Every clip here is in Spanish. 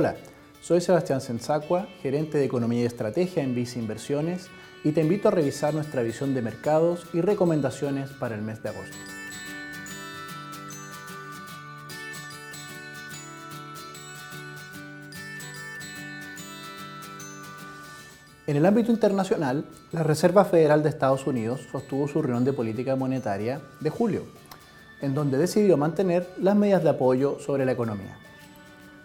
Hola, soy Sebastián Sensacua, gerente de Economía y Estrategia en Vice Inversiones y te invito a revisar nuestra visión de mercados y recomendaciones para el mes de agosto. En el ámbito internacional, la Reserva Federal de Estados Unidos sostuvo su reunión de política monetaria de julio, en donde decidió mantener las medidas de apoyo sobre la economía.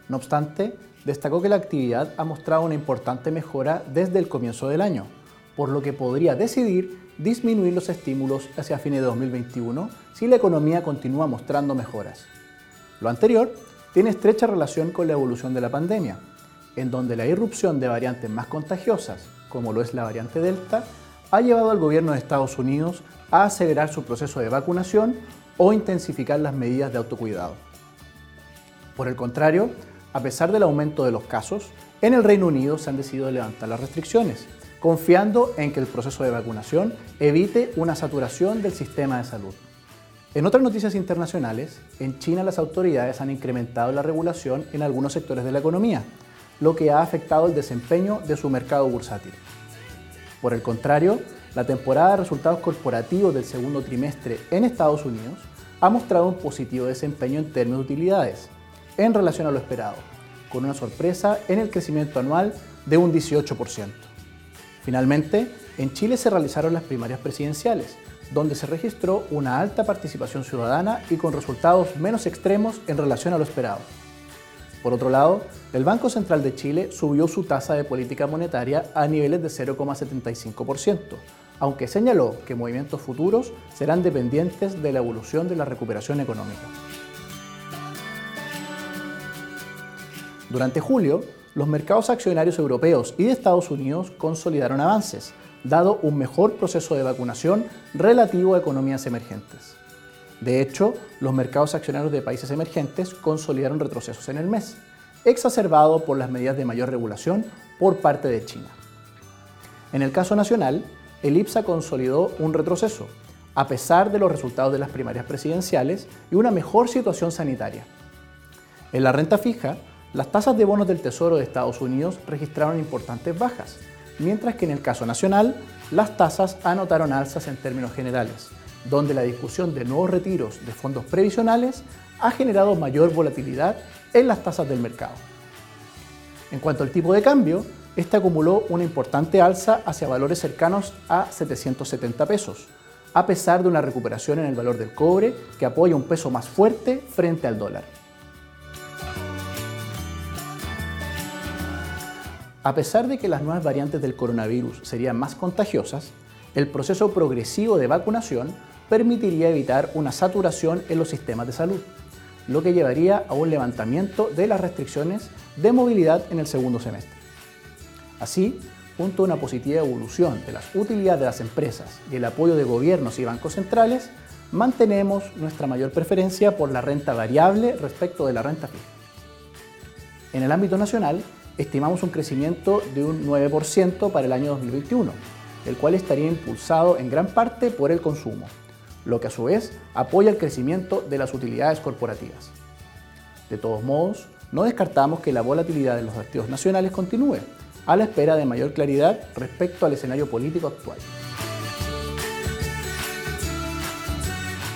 No obstante, destacó que la actividad ha mostrado una importante mejora desde el comienzo del año, por lo que podría decidir disminuir los estímulos hacia fines de 2021 si la economía continúa mostrando mejoras. Lo anterior tiene estrecha relación con la evolución de la pandemia, en donde la irrupción de variantes más contagiosas, como lo es la variante Delta, ha llevado al gobierno de Estados Unidos a acelerar su proceso de vacunación o intensificar las medidas de autocuidado. Por el contrario, a pesar del aumento de los casos, en el Reino Unido se han decidido levantar las restricciones, confiando en que el proceso de vacunación evite una saturación del sistema de salud. En otras noticias internacionales, en China las autoridades han incrementado la regulación en algunos sectores de la economía, lo que ha afectado el desempeño de su mercado bursátil. Por el contrario, la temporada de resultados corporativos del segundo trimestre en Estados Unidos ha mostrado un positivo desempeño en términos de utilidades, en relación a lo esperado, con una sorpresa en el crecimiento anual de un 18%. Finalmente, en Chile se realizaron las primarias presidenciales, donde se registró una alta participación ciudadana y con resultados menos extremos en relación a lo esperado. Por otro lado, el Banco Central de Chile subió su tasa de política monetaria a niveles de 0,75%, aunque señaló que movimientos futuros serán dependientes de la evolución de la recuperación económica. Durante julio, los mercados accionarios europeos y de Estados Unidos consolidaron avances, dado un mejor proceso de vacunación relativo a economías emergentes. De hecho, los mercados accionarios de países emergentes consolidaron retrocesos en el mes, exacerbado por las medidas de mayor regulación por parte de China. En el caso nacional, el IPSA consolidó un retroceso, a pesar de los resultados de las primarias presidenciales y una mejor situación sanitaria. En la renta fija, las tasas de bonos del Tesoro de Estados Unidos registraron importantes bajas, mientras que en el caso nacional, las tasas anotaron alzas en términos generales, donde la discusión de nuevos retiros de fondos previsionales ha generado mayor volatilidad en las tasas del mercado. En cuanto al tipo de cambio, este acumuló una importante alza hacia valores cercanos a 770 pesos, a pesar de una recuperación en el valor del cobre que apoya un peso más fuerte frente al dólar. A pesar de que las nuevas variantes del coronavirus serían más contagiosas, el proceso progresivo de vacunación permitiría evitar una saturación en los sistemas de salud, lo que llevaría a un levantamiento de las restricciones de movilidad en el segundo semestre. Así, junto a una positiva evolución de las utilidades de las empresas y el apoyo de gobiernos y bancos centrales, mantenemos nuestra mayor preferencia por la renta variable respecto de la renta fija. En el ámbito nacional, estimamos un crecimiento de un 9% para el año 2021, el cual estaría impulsado en gran parte por el consumo, lo que a su vez apoya el crecimiento de las utilidades corporativas. De todos modos, no descartamos que la volatilidad de los activos nacionales continúe, a la espera de mayor claridad respecto al escenario político actual.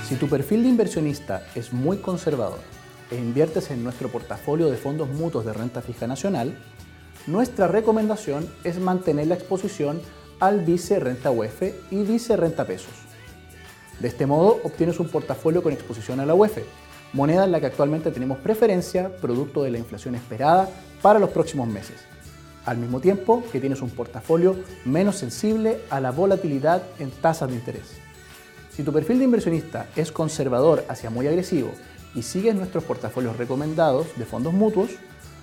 Si tu perfil de inversionista es muy conservador e inviertes en nuestro portafolio de fondos mutuos de renta fija nacional, nuestra recomendación es mantener la exposición al vice renta UEF y vice renta pesos de este modo, obtienes un portafolio con exposición a la UEF, moneda en la que actualmente tenemos preferencia producto de la inflación esperada para los próximos meses. Al mismo tiempo que tienes un portafolio menos sensible a la volatilidad en tasas de interés. Si tu perfil de inversionista es conservador hacia muy agresivo y sigues nuestros portafolios recomendados de fondos mutuos,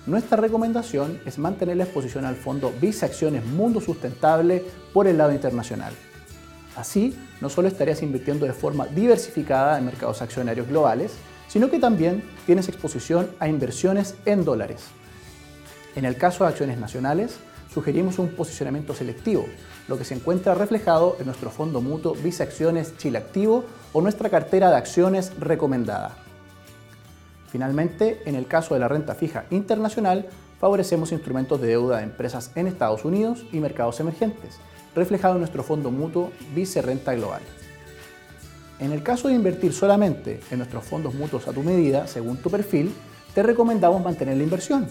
nuestra recomendación es mantener la exposición al fondo Vice Acciones Mundo Sustentable por el lado internacional. Así, no solo estarías invirtiendo de forma diversificada en mercados accionarios globales, sino que también tienes exposición a inversiones en dólares. En el caso de acciones nacionales, sugerimos un posicionamiento selectivo, lo que se encuentra reflejado en nuestro fondo mutuo Visa Acciones Chile Activo o nuestra cartera de acciones recomendada. Finalmente, en el caso de la renta fija internacional, favorecemos instrumentos de deuda de empresas en Estados Unidos y mercados emergentes, reflejado en nuestro fondo mutuo Vice Renta Global. En el caso de invertir solamente en nuestros fondos mutuos a tu medida, según tu perfil, te recomendamos mantener la inversión,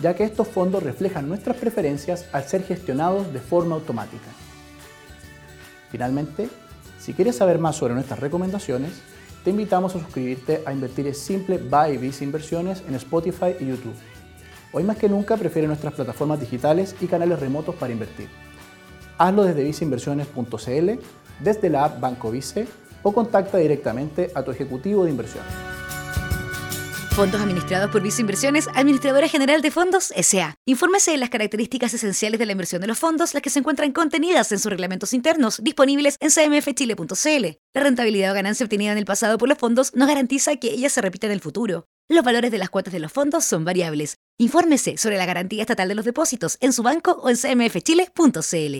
ya que estos fondos reflejan nuestras preferencias al ser gestionados de forma automática. Finalmente, si quieres saber más sobre nuestras recomendaciones, te invitamos a suscribirte a Invertir es Simple by Visa Inversiones en Spotify y YouTube. Hoy más que nunca prefiere nuestras plataformas digitales y canales remotos para invertir. Hazlo desde viceinversiones.cl, desde la app Banco Vice o contacta directamente a tu ejecutivo de inversión. Fondos administrados por Vice Inversiones, Administradora General de Fondos SA. Infórmese de las características esenciales de la inversión de los fondos, las que se encuentran contenidas en sus reglamentos internos, disponibles en cmfchile.cl. La rentabilidad o ganancia obtenida en el pasado por los fondos no garantiza que ella se repita en el futuro. Los valores de las cuotas de los fondos son variables. Infórmese sobre la garantía estatal de los depósitos en su banco o en cmfchile.cl.